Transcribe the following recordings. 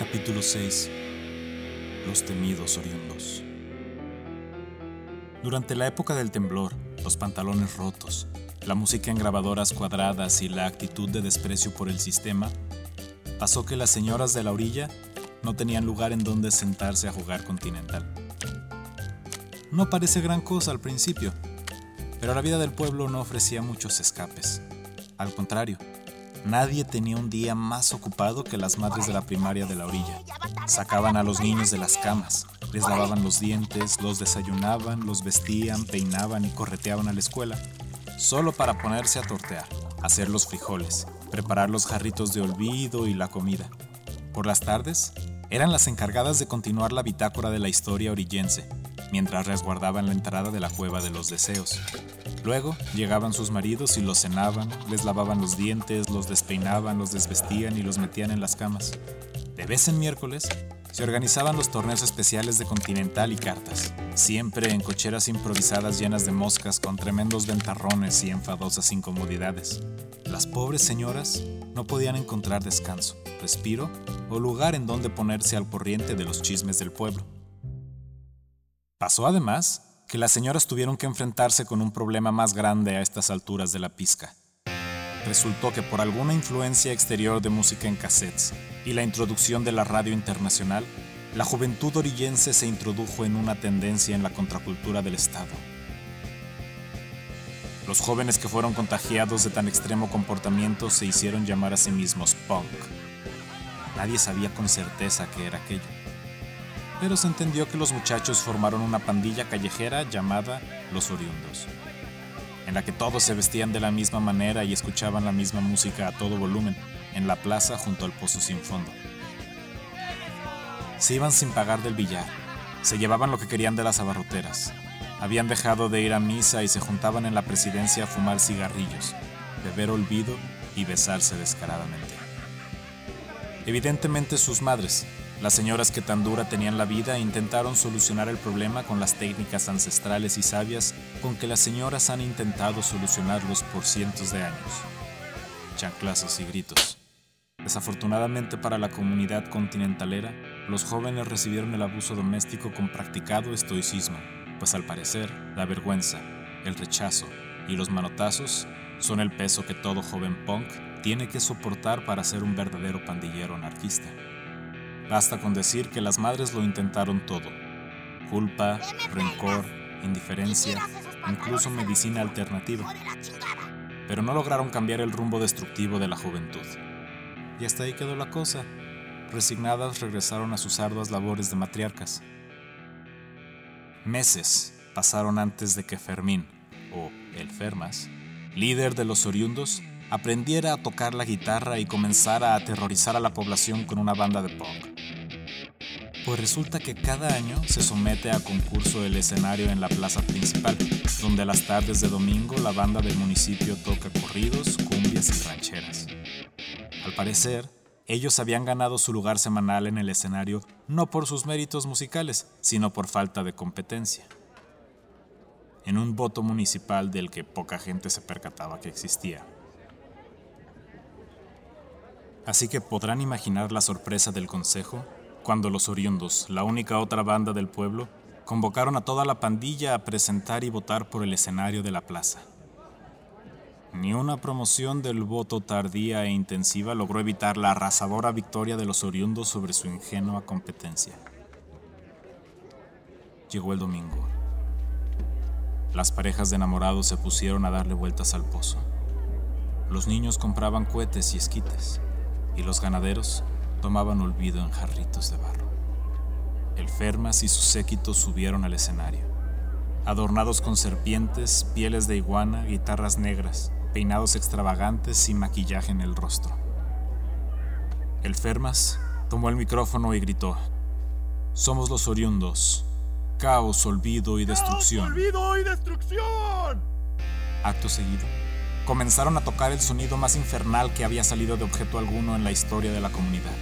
Capítulo 6 Los temidos oriundos Durante la época del temblor, los pantalones rotos, la música en grabadoras cuadradas y la actitud de desprecio por el sistema, pasó que las señoras de la orilla no tenían lugar en donde sentarse a jugar continental. No parece gran cosa al principio, pero la vida del pueblo no ofrecía muchos escapes. Al contrario, Nadie tenía un día más ocupado que las madres de la primaria de la orilla. Sacaban a los niños de las camas, les lavaban los dientes, los desayunaban, los vestían, peinaban y correteaban a la escuela, solo para ponerse a tortear, hacer los frijoles, preparar los jarritos de olvido y la comida. Por las tardes, eran las encargadas de continuar la bitácora de la historia orillense, mientras resguardaban la entrada de la cueva de los deseos. Luego llegaban sus maridos y los cenaban, les lavaban los dientes, los despeinaban, los desvestían y los metían en las camas. De vez en miércoles se organizaban los torneos especiales de Continental y cartas, siempre en cocheras improvisadas llenas de moscas con tremendos ventarrones y enfadosas incomodidades. Las pobres señoras no podían encontrar descanso, respiro o lugar en donde ponerse al corriente de los chismes del pueblo. Pasó además que las señoras tuvieron que enfrentarse con un problema más grande a estas alturas de la pizca. Resultó que por alguna influencia exterior de música en cassettes y la introducción de la radio internacional, la juventud orillense se introdujo en una tendencia en la contracultura del Estado. Los jóvenes que fueron contagiados de tan extremo comportamiento se hicieron llamar a sí mismos punk. Nadie sabía con certeza qué era aquello pero se entendió que los muchachos formaron una pandilla callejera llamada Los Oriundos, en la que todos se vestían de la misma manera y escuchaban la misma música a todo volumen, en la plaza junto al pozo sin fondo. Se iban sin pagar del billar, se llevaban lo que querían de las abarroteras, habían dejado de ir a misa y se juntaban en la presidencia a fumar cigarrillos, beber olvido y besarse descaradamente. Evidentemente sus madres, las señoras que tan dura tenían la vida intentaron solucionar el problema con las técnicas ancestrales y sabias con que las señoras han intentado solucionarlos por cientos de años. Chanclazos y gritos. Desafortunadamente para la comunidad continentalera, los jóvenes recibieron el abuso doméstico con practicado estoicismo, pues al parecer la vergüenza, el rechazo y los manotazos son el peso que todo joven punk tiene que soportar para ser un verdadero pandillero anarquista. Basta con decir que las madres lo intentaron todo. Culpa, rencor, indiferencia, incluso medicina alternativa. Pero no lograron cambiar el rumbo destructivo de la juventud. Y hasta ahí quedó la cosa. Resignadas regresaron a sus arduas labores de matriarcas. Meses pasaron antes de que Fermín, o el Fermas, líder de los oriundos, aprendiera a tocar la guitarra y comenzara a aterrorizar a la población con una banda de punk. Pues resulta que cada año se somete a concurso el escenario en la plaza principal, donde a las tardes de domingo la banda del municipio toca corridos, cumbias y rancheras. Al parecer, ellos habían ganado su lugar semanal en el escenario no por sus méritos musicales, sino por falta de competencia. En un voto municipal del que poca gente se percataba que existía. Así que podrán imaginar la sorpresa del consejo cuando los oriundos, la única otra banda del pueblo, convocaron a toda la pandilla a presentar y votar por el escenario de la plaza. Ni una promoción del voto tardía e intensiva logró evitar la arrasadora victoria de los oriundos sobre su ingenua competencia. Llegó el domingo. Las parejas de enamorados se pusieron a darle vueltas al pozo. Los niños compraban cohetes y esquites, y los ganaderos tomaban olvido en jarritos de barro. El Fermas y sus séquitos subieron al escenario, adornados con serpientes, pieles de iguana, guitarras negras, peinados extravagantes y maquillaje en el rostro. El Fermas tomó el micrófono y gritó, Somos los oriundos, caos, olvido y destrucción. ¡Caos, olvido y destrucción! Acto seguido, comenzaron a tocar el sonido más infernal que había salido de objeto alguno en la historia de la comunidad.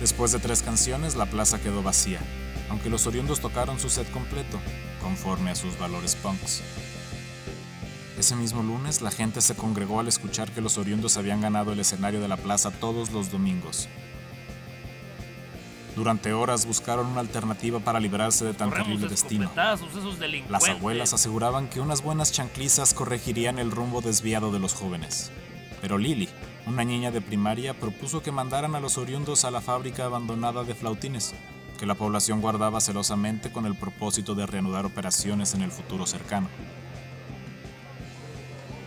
Después de tres canciones, la plaza quedó vacía, aunque los oriundos tocaron su set completo, conforme a sus valores punks. Ese mismo lunes, la gente se congregó al escuchar que los oriundos habían ganado el escenario de la plaza todos los domingos. Durante horas buscaron una alternativa para librarse de tan terrible destino. Las abuelas aseguraban que unas buenas chanclizas corregirían el rumbo desviado de los jóvenes. Pero Lily, una niña de primaria, propuso que mandaran a los oriundos a la fábrica abandonada de flautines, que la población guardaba celosamente con el propósito de reanudar operaciones en el futuro cercano.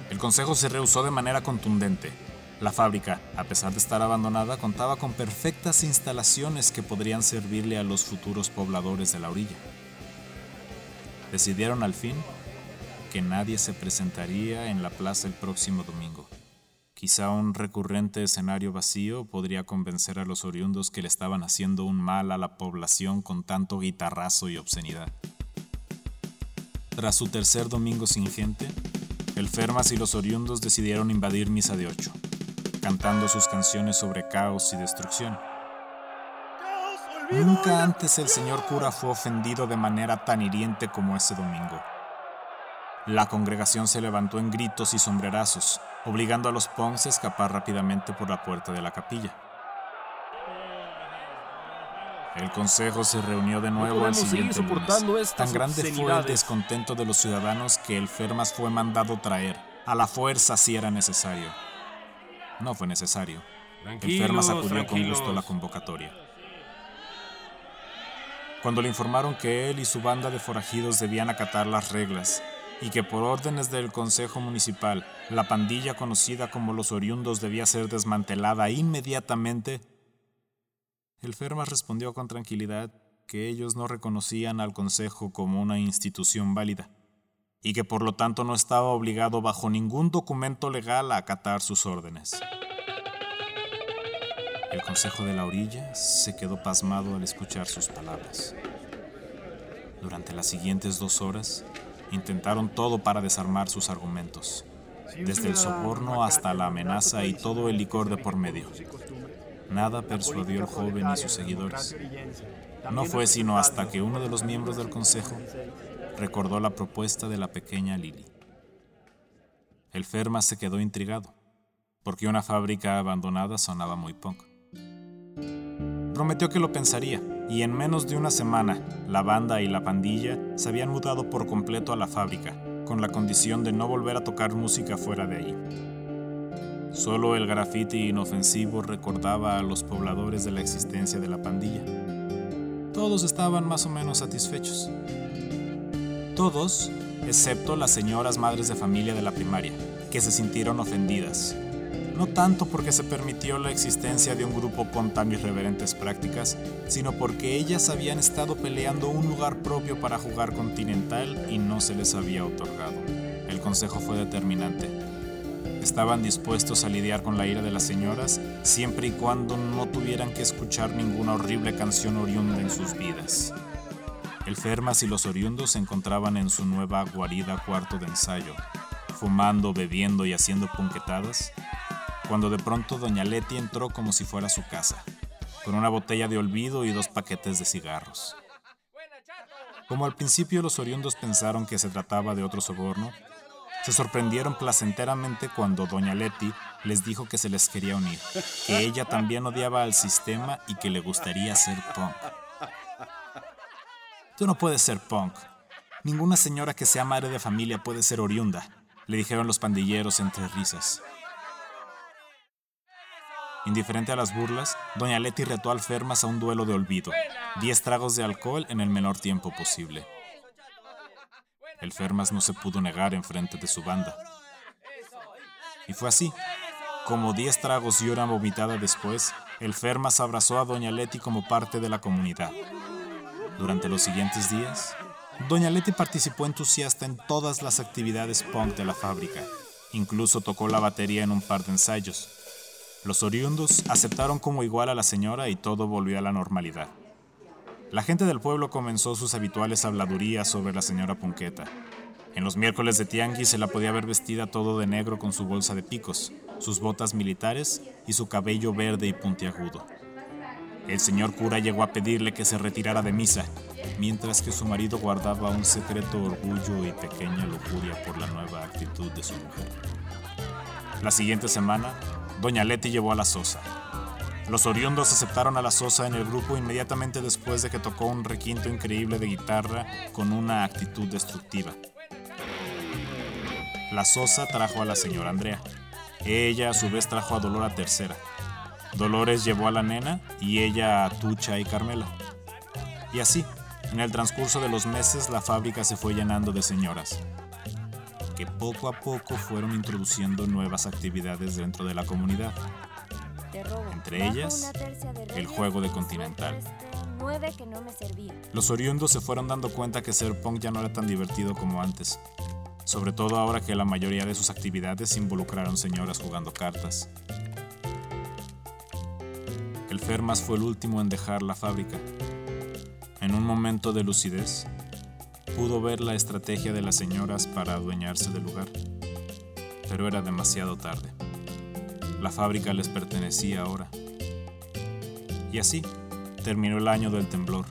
El consejo se rehusó de manera contundente, la fábrica, a pesar de estar abandonada, contaba con perfectas instalaciones que podrían servirle a los futuros pobladores de la orilla. Decidieron al fin que nadie se presentaría en la plaza el próximo domingo. Quizá un recurrente escenario vacío podría convencer a los oriundos que le estaban haciendo un mal a la población con tanto guitarrazo y obscenidad. Tras su tercer domingo sin gente, el Fermas y los oriundos decidieron invadir Misa de Ocho cantando sus canciones sobre caos y destrucción. Nunca antes el señor cura fue ofendido de manera tan hiriente como ese domingo. La congregación se levantó en gritos y sombrerazos, obligando a los Ponce a escapar rápidamente por la puerta de la capilla. El consejo se reunió de nuevo al siguiente lunes. Tan grande fue el descontento de los ciudadanos que el Fermas fue mandado traer, a la fuerza si era necesario. No fue necesario. el Fermas acudió con gusto la convocatoria. Cuando le informaron que él y su banda de forajidos debían acatar las reglas y que por órdenes del Consejo Municipal la pandilla conocida como los oriundos debía ser desmantelada inmediatamente, el Fermas respondió con tranquilidad que ellos no reconocían al Consejo como una institución válida y que por lo tanto no estaba obligado bajo ningún documento legal a acatar sus órdenes. El consejo de la orilla se quedó pasmado al escuchar sus palabras. Durante las siguientes dos horas, intentaron todo para desarmar sus argumentos, desde el soborno hasta la amenaza y todo el licor de por medio. Nada persuadió al joven y sus seguidores. No fue sino hasta que uno de los miembros del consejo recordó la propuesta de la pequeña Lily. El Ferma se quedó intrigado, porque una fábrica abandonada sonaba muy poco. Prometió que lo pensaría, y en menos de una semana, la banda y la pandilla se habían mudado por completo a la fábrica, con la condición de no volver a tocar música fuera de allí. Solo el grafiti inofensivo recordaba a los pobladores de la existencia de la pandilla. Todos estaban más o menos satisfechos. Todos, excepto las señoras madres de familia de la primaria, que se sintieron ofendidas. No tanto porque se permitió la existencia de un grupo con tan irreverentes prácticas, sino porque ellas habían estado peleando un lugar propio para jugar continental y no se les había otorgado. El consejo fue determinante. Estaban dispuestos a lidiar con la ira de las señoras siempre y cuando no tuvieran que escuchar ninguna horrible canción oriunda en sus vidas. El Fermas y los oriundos se encontraban en su nueva guarida cuarto de ensayo, fumando, bebiendo y haciendo punquetadas, cuando de pronto doña Leti entró como si fuera su casa, con una botella de olvido y dos paquetes de cigarros. Como al principio los oriundos pensaron que se trataba de otro soborno, se sorprendieron placenteramente cuando doña Leti les dijo que se les quería unir, que ella también odiaba al sistema y que le gustaría ser punk. Tú no puedes ser punk. Ninguna señora que sea madre de familia puede ser oriunda, le dijeron los pandilleros entre risas. Indiferente a las burlas, doña Leti retó al Fermas a un duelo de olvido, diez tragos de alcohol en el menor tiempo posible. El Fermas no se pudo negar en frente de su banda. Y fue así. Como diez tragos y una vomitada después, el Fermas abrazó a doña Leti como parte de la comunidad. Durante los siguientes días, Doña Leti participó entusiasta en todas las actividades punk de la fábrica. Incluso tocó la batería en un par de ensayos. Los oriundos aceptaron como igual a la señora y todo volvió a la normalidad. La gente del pueblo comenzó sus habituales habladurías sobre la señora Punqueta. En los miércoles de tianguis se la podía ver vestida todo de negro con su bolsa de picos, sus botas militares y su cabello verde y puntiagudo. El señor cura llegó a pedirle que se retirara de misa, mientras que su marido guardaba un secreto orgullo y pequeña lujuria por la nueva actitud de su mujer. La siguiente semana, doña Leti llevó a la sosa. Los oriundos aceptaron a la Sosa en el grupo inmediatamente después de que tocó un requinto increíble de guitarra con una actitud destructiva. La Sosa trajo a la señora Andrea. Ella a su vez trajo a Dolor a tercera. Dolores llevó a la nena y ella a Tucha y Carmela. Y así, en el transcurso de los meses la fábrica se fue llenando de señoras, que poco a poco fueron introduciendo nuevas actividades dentro de la comunidad. Entre ellas, el juego de Continental. Los oriundos se fueron dando cuenta que ser punk ya no era tan divertido como antes, sobre todo ahora que la mayoría de sus actividades involucraron señoras jugando cartas. El Fermas fue el último en dejar la fábrica. En un momento de lucidez, pudo ver la estrategia de las señoras para adueñarse del lugar, pero era demasiado tarde. La fábrica les pertenecía ahora. Y así terminó el año del temblor,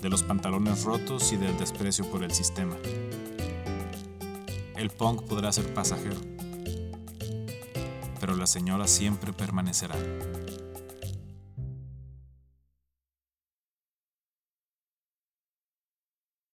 de los pantalones rotos y del desprecio por el sistema. El punk podrá ser pasajero, pero la señora siempre permanecerá.